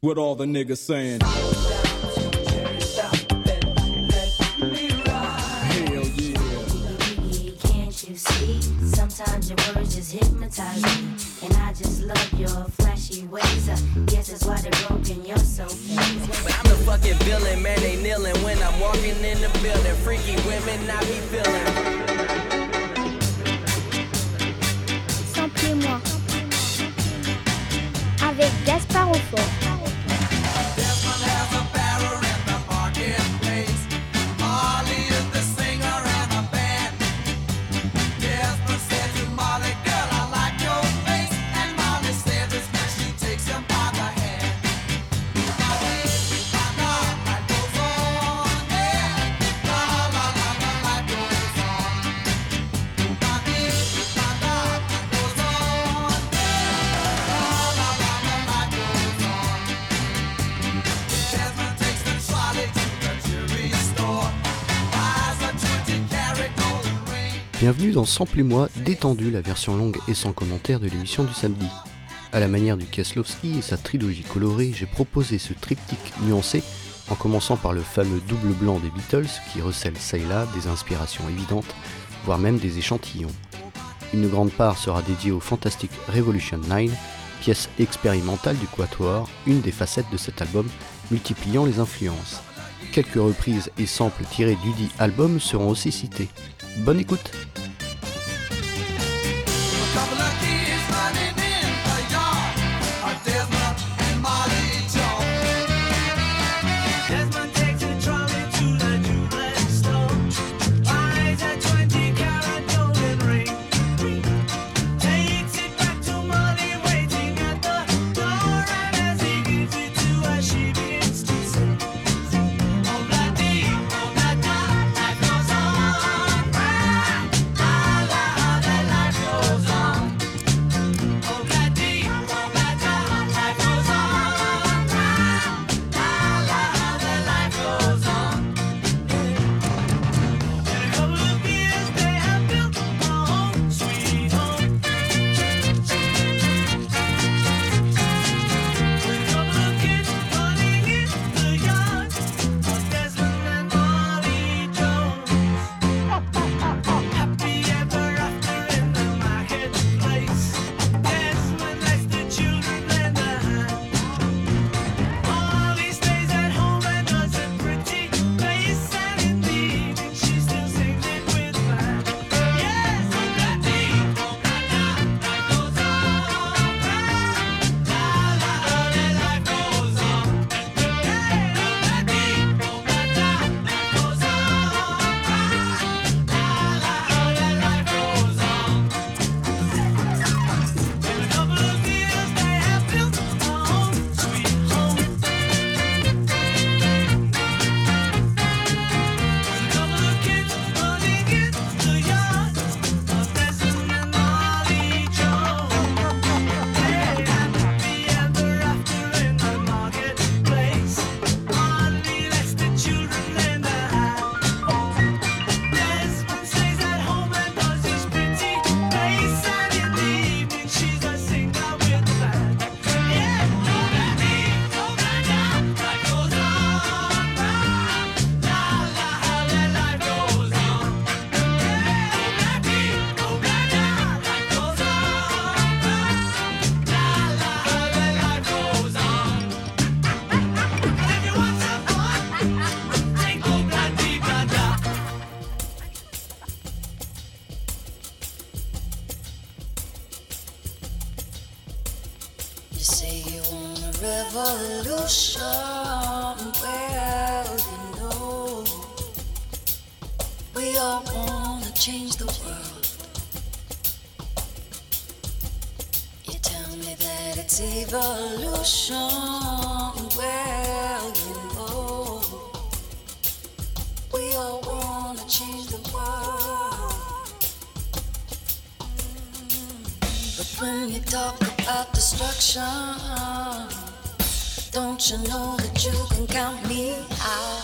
What all the niggas saying? Sometimes your words just hypnotize me. And I just love your flashy ways. I guess that's why they're broken. You're so fake. But I'm the fucking villain, man. They kneeling when I'm walking in the building. Freaky women, I be feeling. Samplez-moi. Avec Gaspard Aufort. Dans Samplez-moi détendu, la version longue et sans commentaire de l'émission du samedi. À la manière du Kieslowski et sa trilogie colorée, j'ai proposé ce triptyque nuancé en commençant par le fameux double blanc des Beatles qui recèle ça et là des inspirations évidentes, voire même des échantillons. Une grande part sera dédiée au Fantastic Revolution 9, pièce expérimentale du Quatuor, une des facettes de cet album multipliant les influences. Quelques reprises et samples tirés du dit album seront aussi cités. Bonne écoute Desmond you know that you can count me out?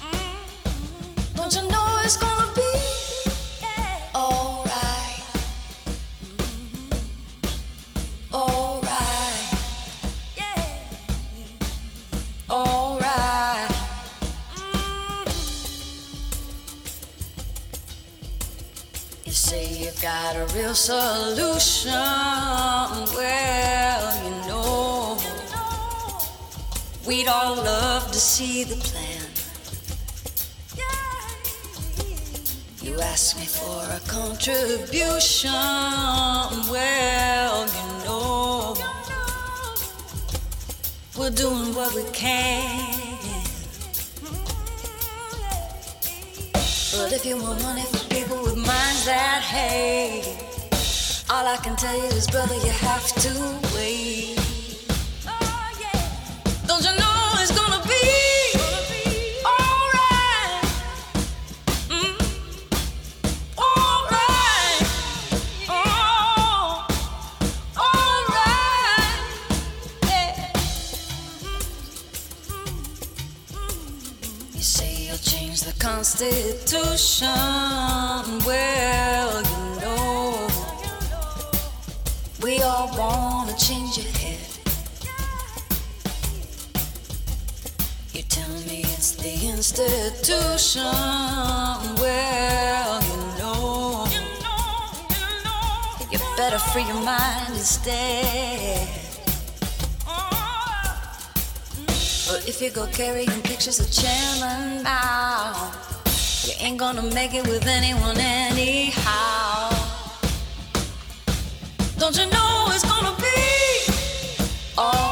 Mm-hmm. Don't you know it's gonna be alright? Mm-hmm. Alright. Alright. Mm-hmm. You say you've got a real solution. A contribution. Well, you know, we're doing what we can. But if you want money for people with minds that hate, all I can tell you is, brother, you have to wait. Don't you know the Constitution. Well, you know, we all wanna change your head. You tell me it's the institution. Well, you know, you better free your mind instead. But if you go carrying pictures of Chairman Mao, you ain't gonna make it with anyone anyhow. Don't you know it's gonna be alright?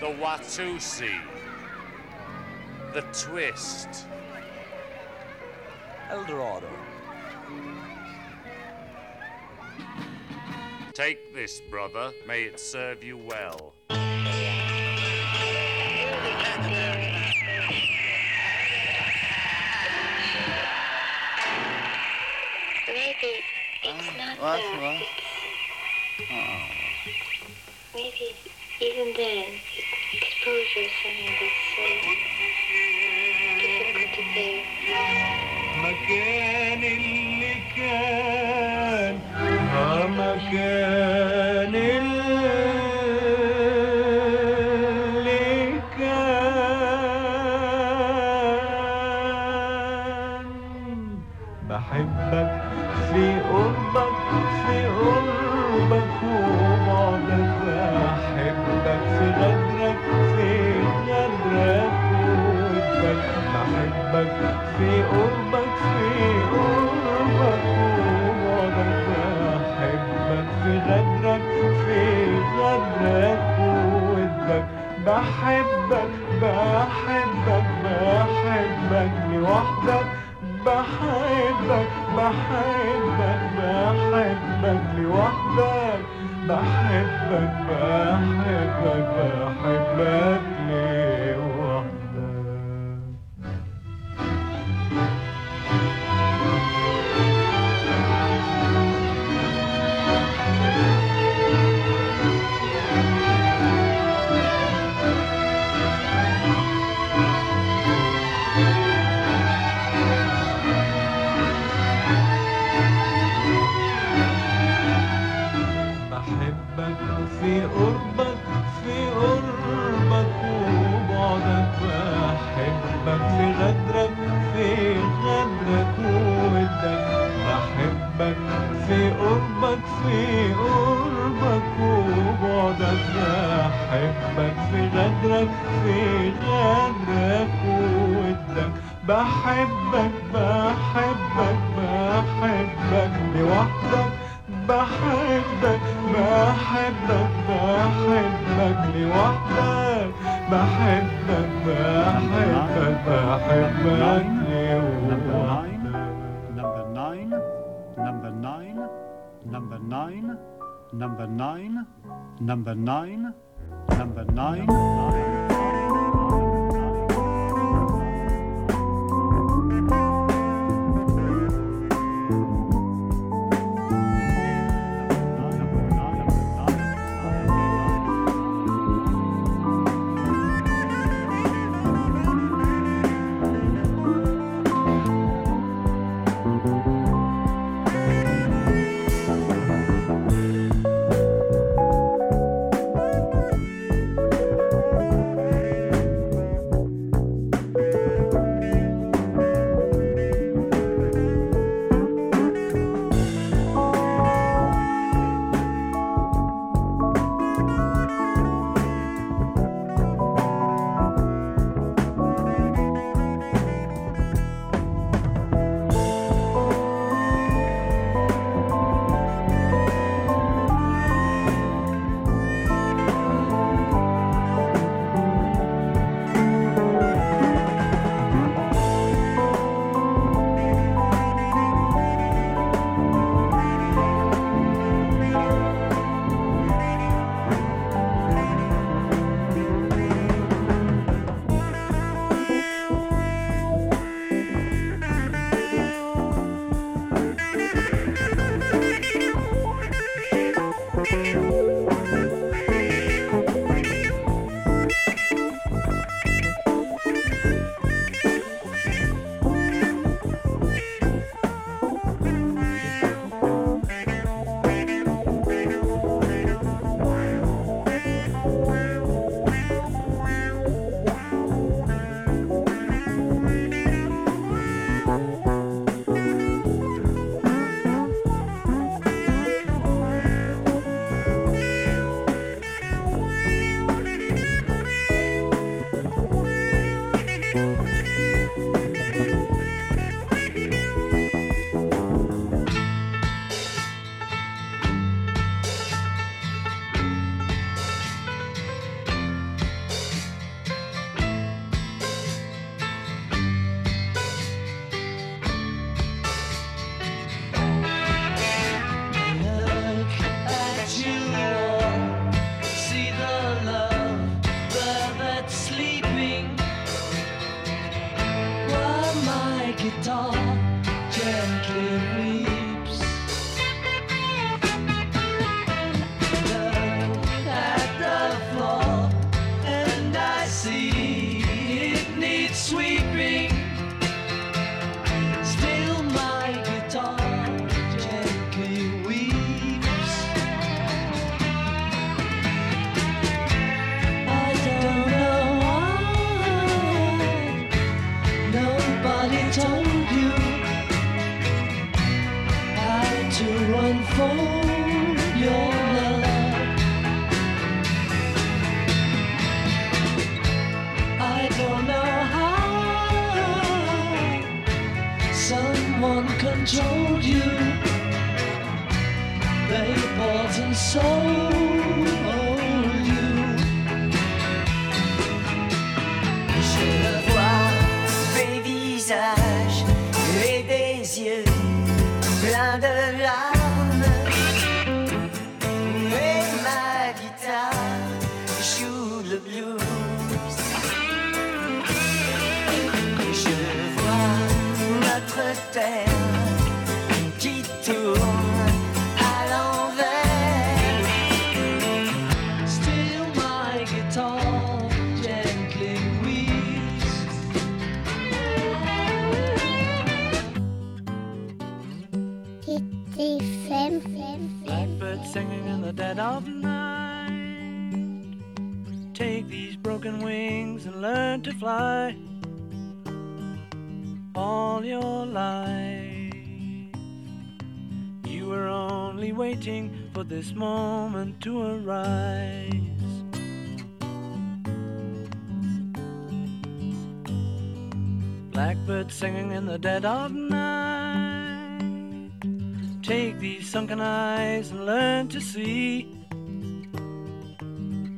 the Watusi, the Twist, Eldorado. Take this, brother. May it serve you well. Maybe it's not what? What? Maybe even then, exposure is something that's so difficult to bear. مكان اللي كان بحبك بحبك بحبك لوحدك بحبك بحبك بحبك لوحدك بحبك بحبك بحبك. 9 guitar gently bought wings and learn to fly all your life. You were only waiting for this moment to arise. Blackbird singing in the dead of night. Take these sunken eyes and learn to see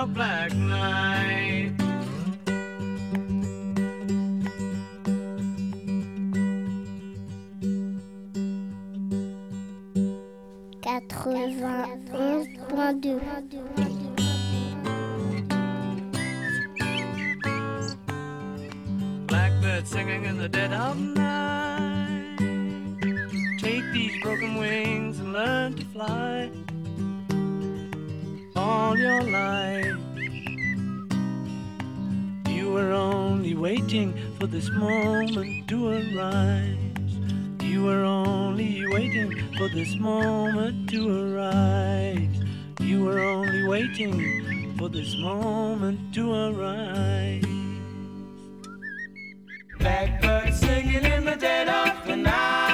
A black night. Quatre-vingt-onze point deux. Blackbird singing in the dead of night. Take these broken wings and learn to fly all your life. You were only waiting for this moment to arise. You were only waiting for this moment to arise. You were only waiting for this moment to arise. Blackbird singing in the dead of the night.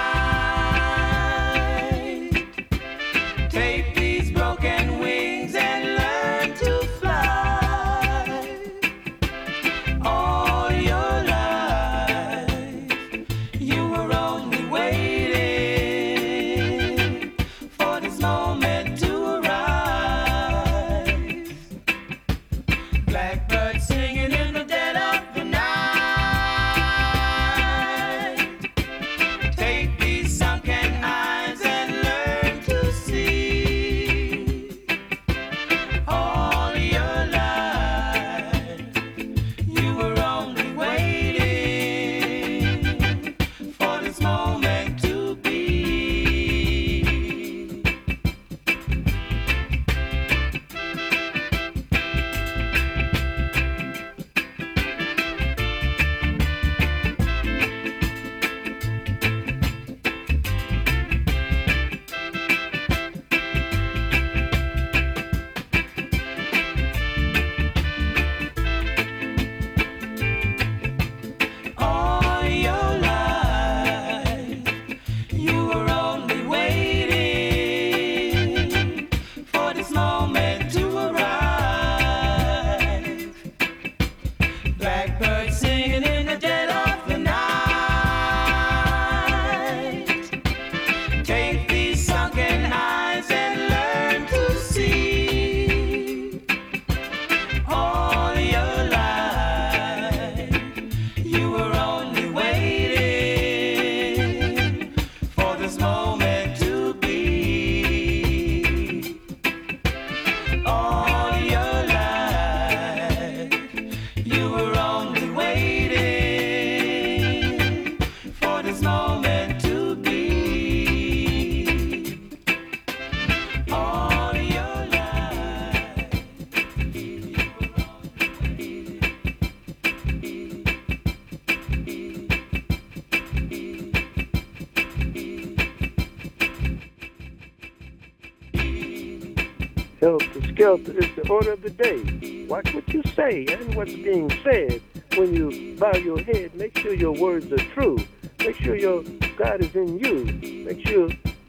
Skelter is the order of the day. Watch what you say and what's being said. When you bow your head, make sure your words are true. Make sure your God is in you. Make sure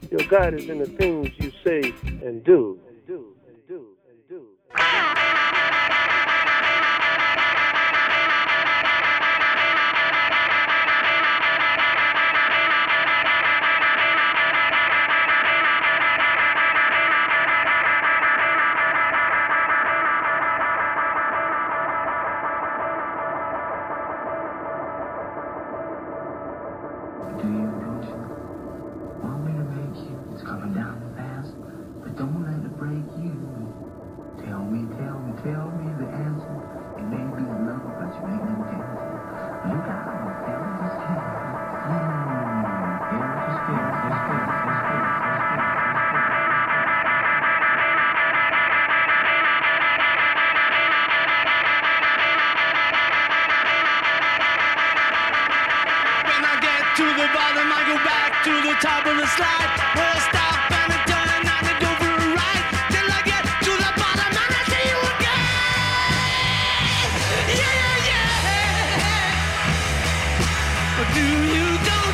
your God is in the things you say and do.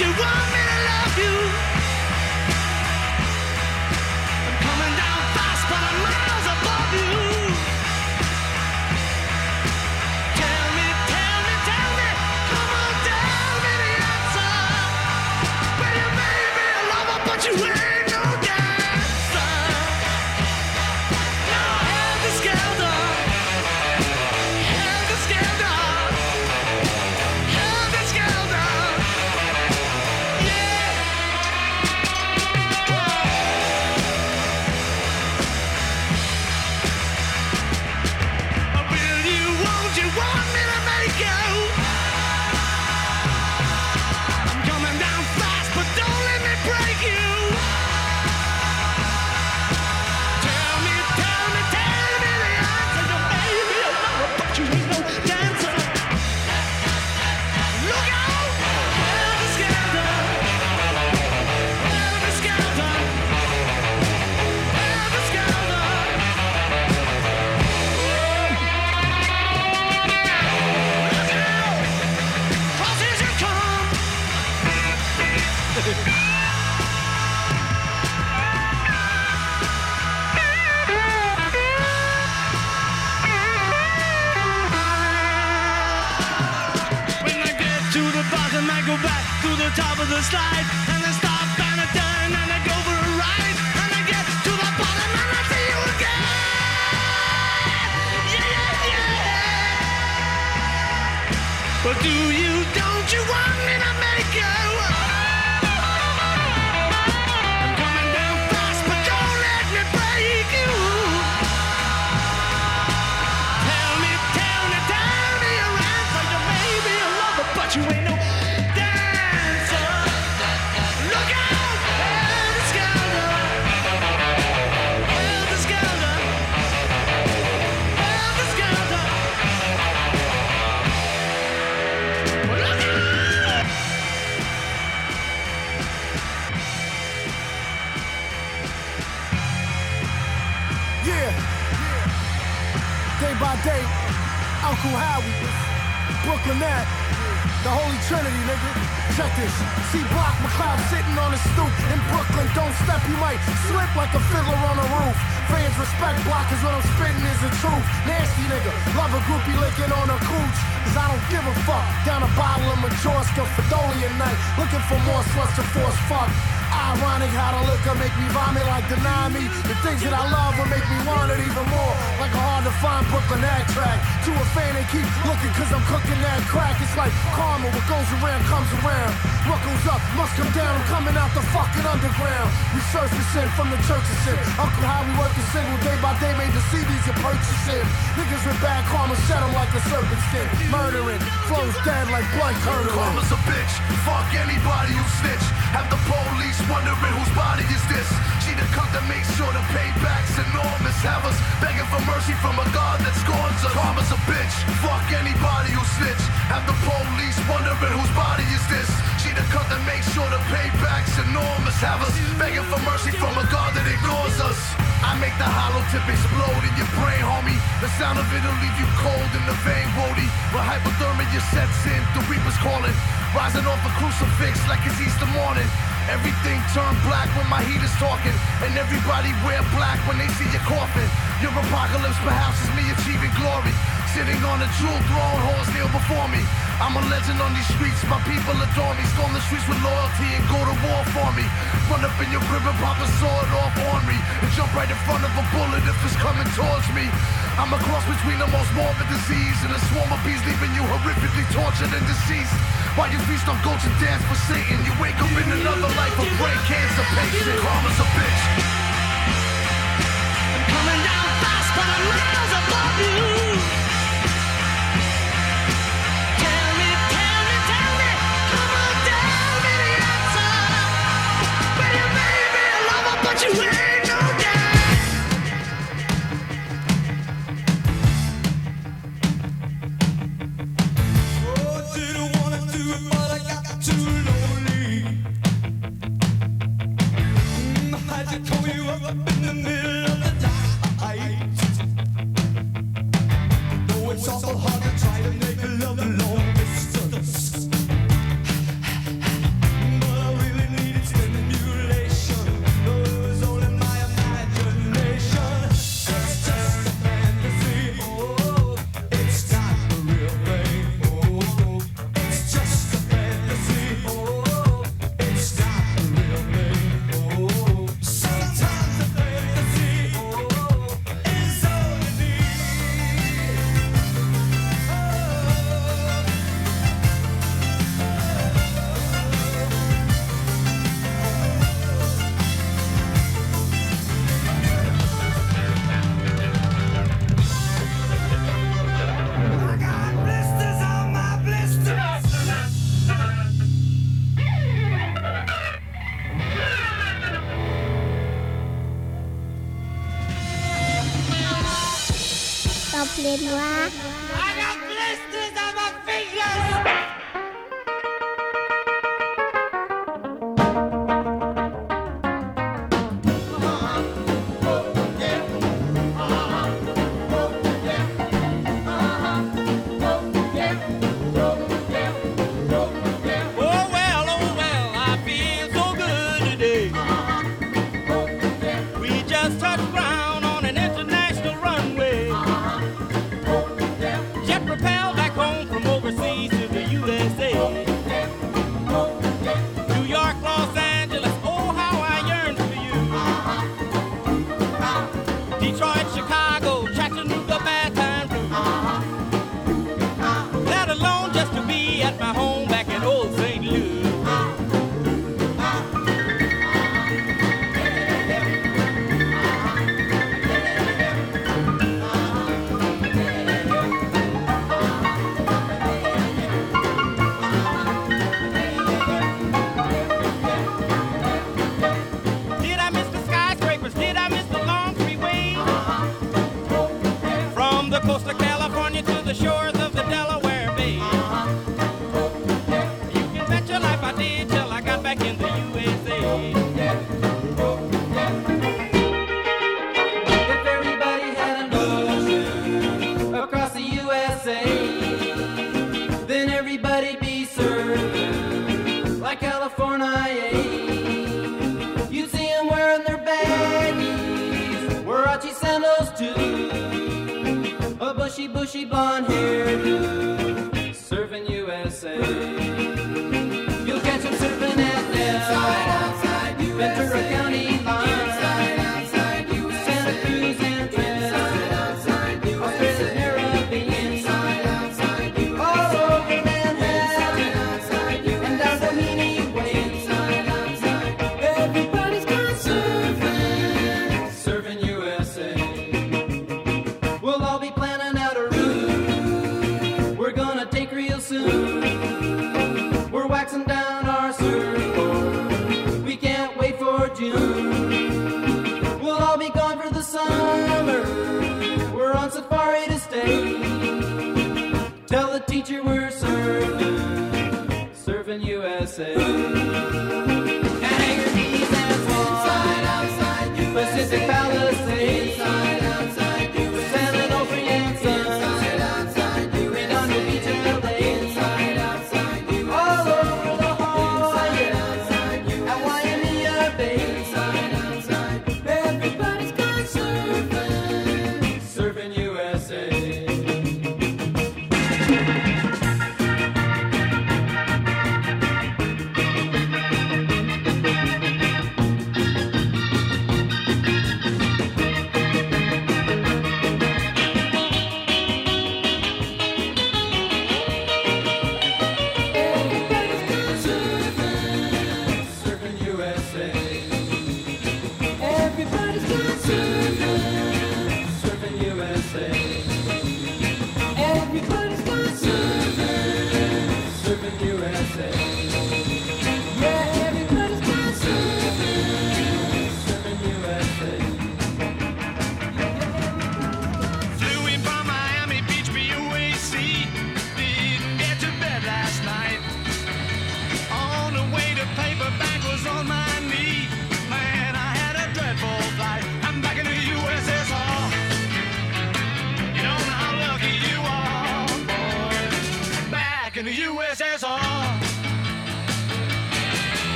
You want me to love you? Majorska Fedolian night. Looking for more sluts to force fuck. Ironic how the liquor make me vomit like deny me. The things that I love will make me want it even more. Like a hard to find Brooklyn act track. To a fan they keep looking cause I'm cooking that crack. It's like karma, what goes around comes around. What goes up must come down. I'm coming out the fucking underground. Resurfacing from the church of sin. Uncle how we work the single day by day made the CDs you purchasing. Niggas with bad karma set 'em like a serpent skin. Murdering, flows dead like blood curdling. Karma's a bitch. Fuck anybody who snitch. Have the police wondering whose body is this. She the cunt that makes sure the payback's enormous. Have us begging for mercy from a God that scorns us. Karma's a bitch. Fuck anybody who snitch. Have the police wondering whose body is this. She the cunt that makes sure the payback's enormous. Have us begging for mercy from a God that ignores us. I make the hollow tip explode in your brain, homie. The sound of it'll leave you cold in the vein, Wody. When hypothermia sets in, the reaper's calling. Rising off a crucifix like it's Easter morning. Everything turned black when my heat is talking. And everybody wear black when they see your coffin. Your apocalypse perhaps is me achieving glory. Sitting on a jewel throne, horse kneel before me. I'm a legend on these streets, my people adore me. Storm the streets with loyalty and go to war for me. Run up in your crib and pop a sword off on me. And jump right in front of a bullet if it's coming towards me. I'm a cross between the most morbid disease and a swarm of bees leaving you horrifically tortured and deceased. While you feast on goats and dance for Satan, you wake up in another life a brain cancer patient. Karma's a bitch. I'm Coming down fast, but I'm miles above you. say then everybody'd be served like California. You'd see them wearing their baggies, Warachi sandals too, a bushy, bushy blonde hairdo.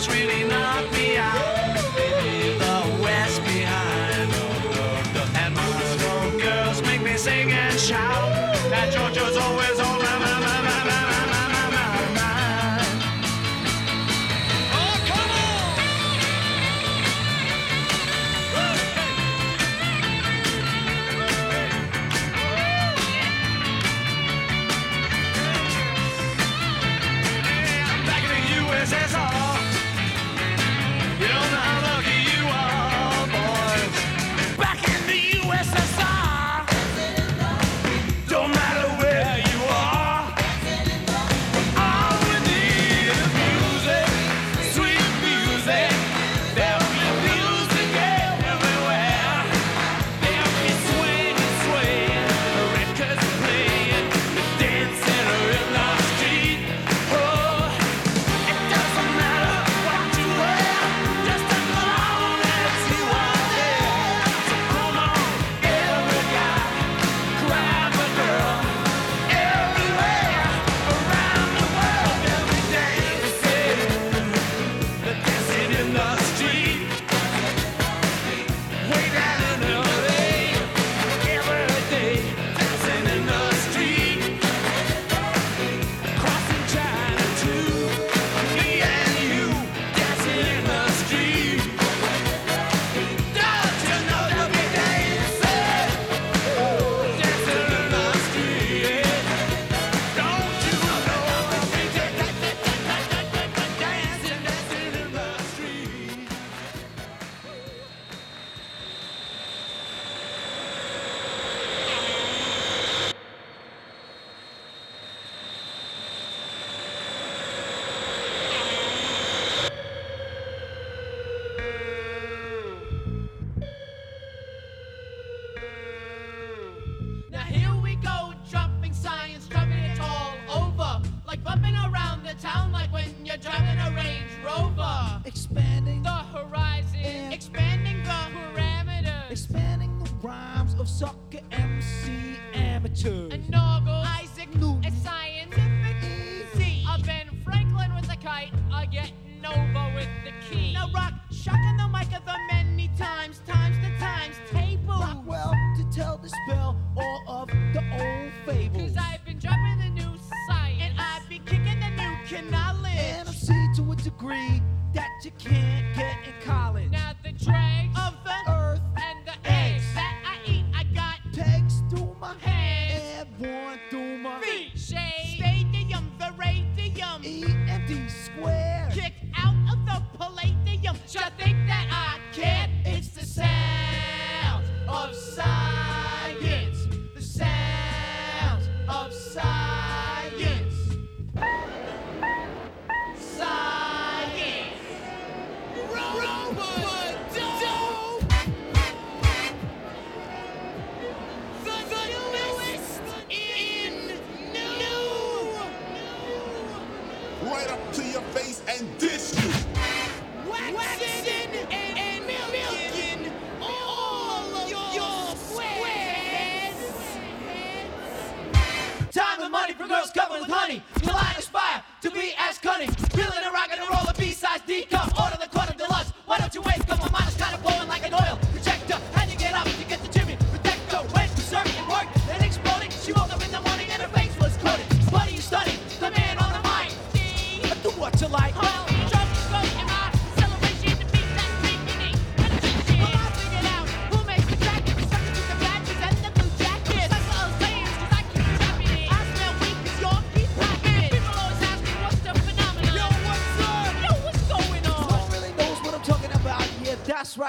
girls really not me out. Leave the West behind. And Moonsville girls make me sing and shout that Georgia's always on my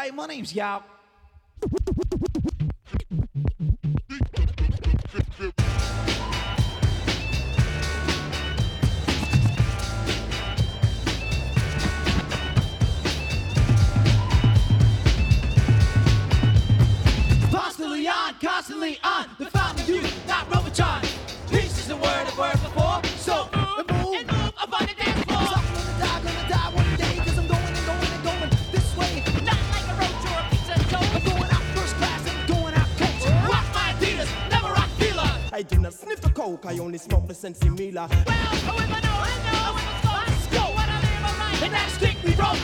My name's Yao. and familiar. Well, however, no, I know. Let's go. The next kick we roll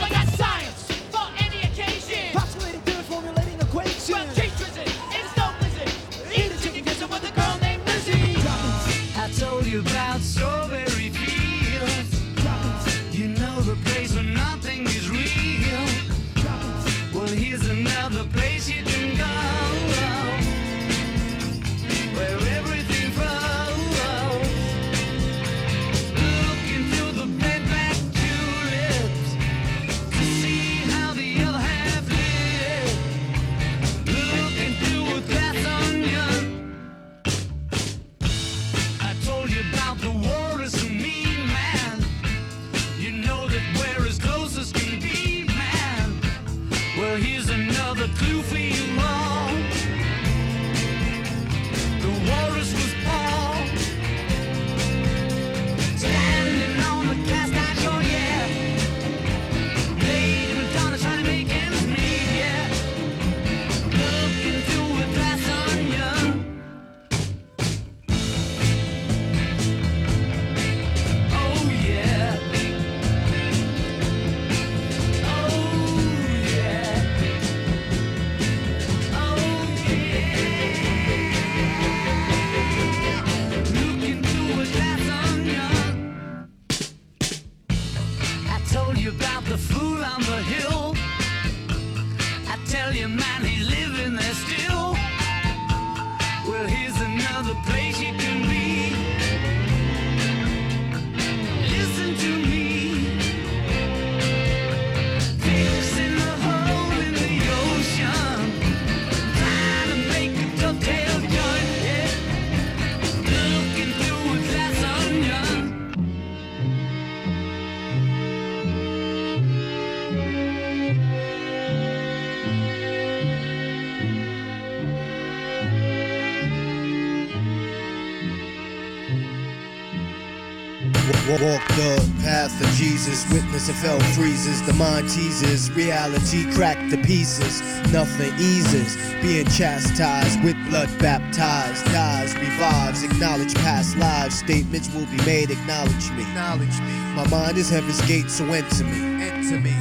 Walk the path of Jesus, witness of hell freezes. The mind teases, reality cracked to pieces. Nothing eases, being chastised with blood baptized. Dies, revives, acknowledge past lives. Statements will be made, acknowledge me. Acknowledge me. My mind is heaven's gate, so enter me. Enter me.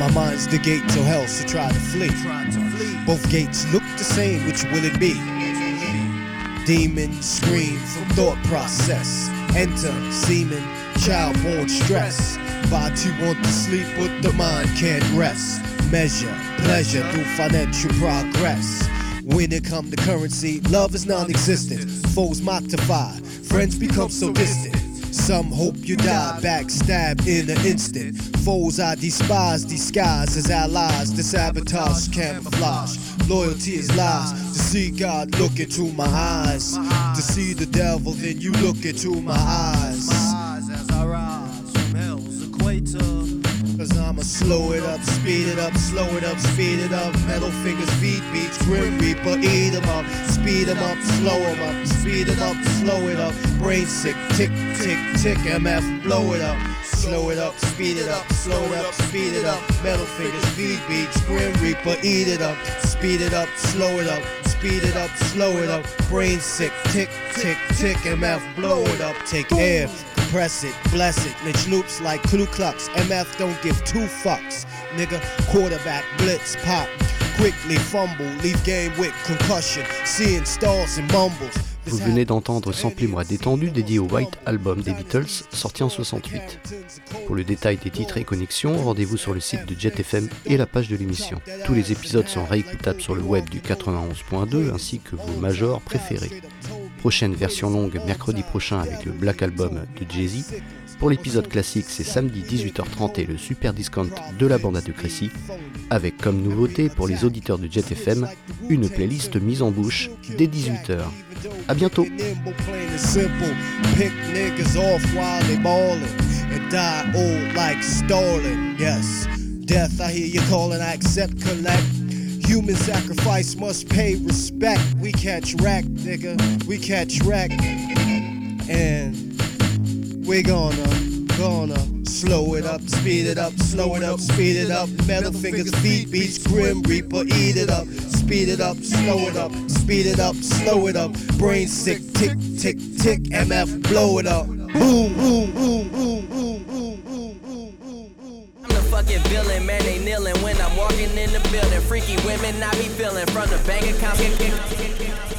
My mind's the gate to hell, so try to flee. Try to flee. Both gates look the same, which will it be? Demons scream from thought process. Enter semen, child born stress. Body want to sleep, but the mind can't rest. Measure pleasure through financial progress. When it come to currency, love is non-existent. Foes modify, friends become so distant. Some hope you die, backstab in an instant. Foes I despise, disguise as allies. The sabotage camouflage. Loyalty is lies. To see God look into my eyes. To see the devil, then you look into my eyes. Slow it up, speed it up, slow it up, speed it up. Metal fingers, beat beats, grim reaper, eat 'em up. Speed 'em up, slow 'em up, speed 'em up, slow it up. Brain sick, tick, tick, tick, MF, blow it up. Slow it up, speed it up, slow it up, speed it up. Metal fingers, beat beats, grim reaper, eat it up. Speed it up, slow it up, speed it up, slow it up. Brain sick, tick, tick, tick, MF, blow it up. Take air, compress it, bless it. Lynch loops like Ku Klux. MF don't give two fucks. Nigga, quarterback, blitz, pop. Quickly fumble, leave game with concussion. Seeing stalls and mumbles. Vous venez d'entendre Samplez-moi détendu dédié au White Album des Beatles sorti en 68. Pour le détail des titres et connexions, rendez-vous sur le site de Jet FM et la page de l'émission. Tous les épisodes sont réécoutables sur le web du 91.2 ainsi que vos majors préférés. Prochaine version longue mercredi prochain avec le Black Album de Jay-Z. Pour l'épisode classique, c'est samedi 18h30 et le super discount de la bande à de Crécy, avec comme nouveauté pour les auditeurs de Jet FM, une playlist mise en bouche dès 18h. À bientôt. Human sacrifice must pay respect. We catch wreck, nigga, we catch wreck. And we gonna, gonna slow it up, speed it up, slow it up, speed it up. Metal fingers, feet beats, grim reaper, eat it up. Speed it up, slow it up, speed it up, slow it up. Brain sick, tick, tick, tick, MF, blow it up. Boom, boom, boom, boom, boom, Fucking villain, man. They kneeling when I'm walking in the building. Freaky women, I be feeling from the bank account.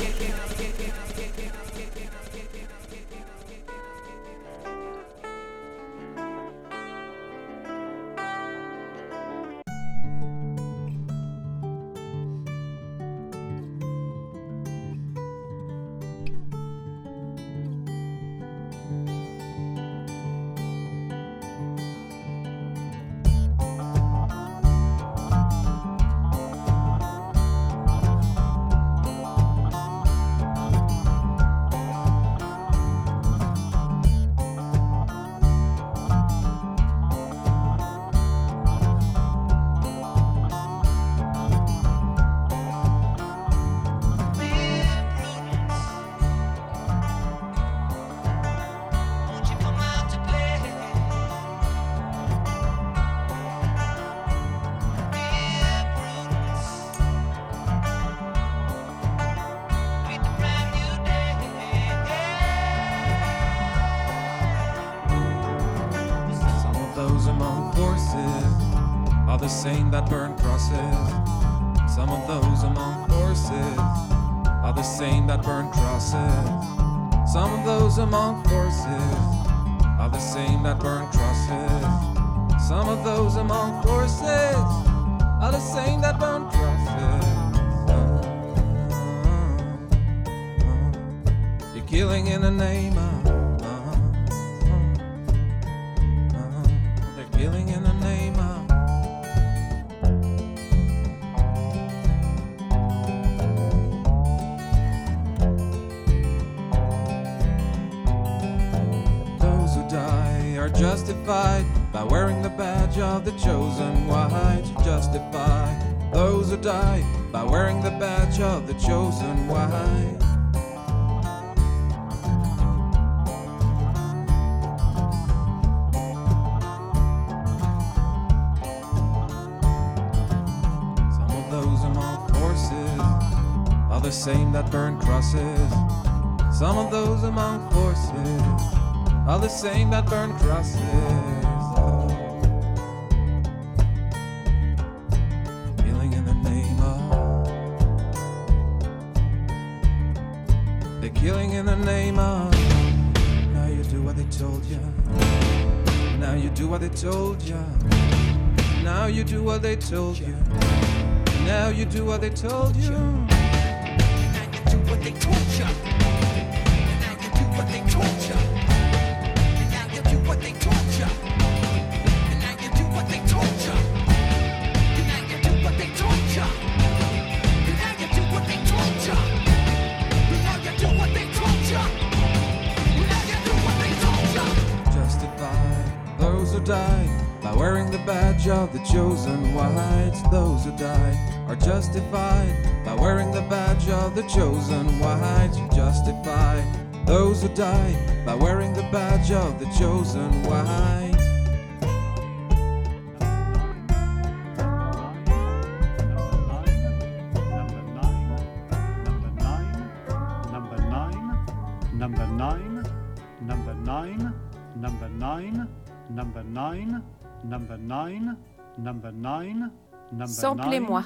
Are justified by wearing the badge of the chosen. Why to justify those who die by wearing the badge of the chosen? Why? the same that burn crosses. Some of those among forces are the same that burn crosses. Killing in the name of. They're killing in the name of. Now you do what they told you. Now you do what they told you. Now you do what they told you. Now you do what they told you. Now you do what they told ya. Badge of the chosen whites. Those who die are justified by wearing the badge of the chosen whites. You justify those who die by wearing the badge of the chosen whites. Number nine, number nine, number nine, number nine, number nine, number nine, number nine, number nine. Samplez-moi.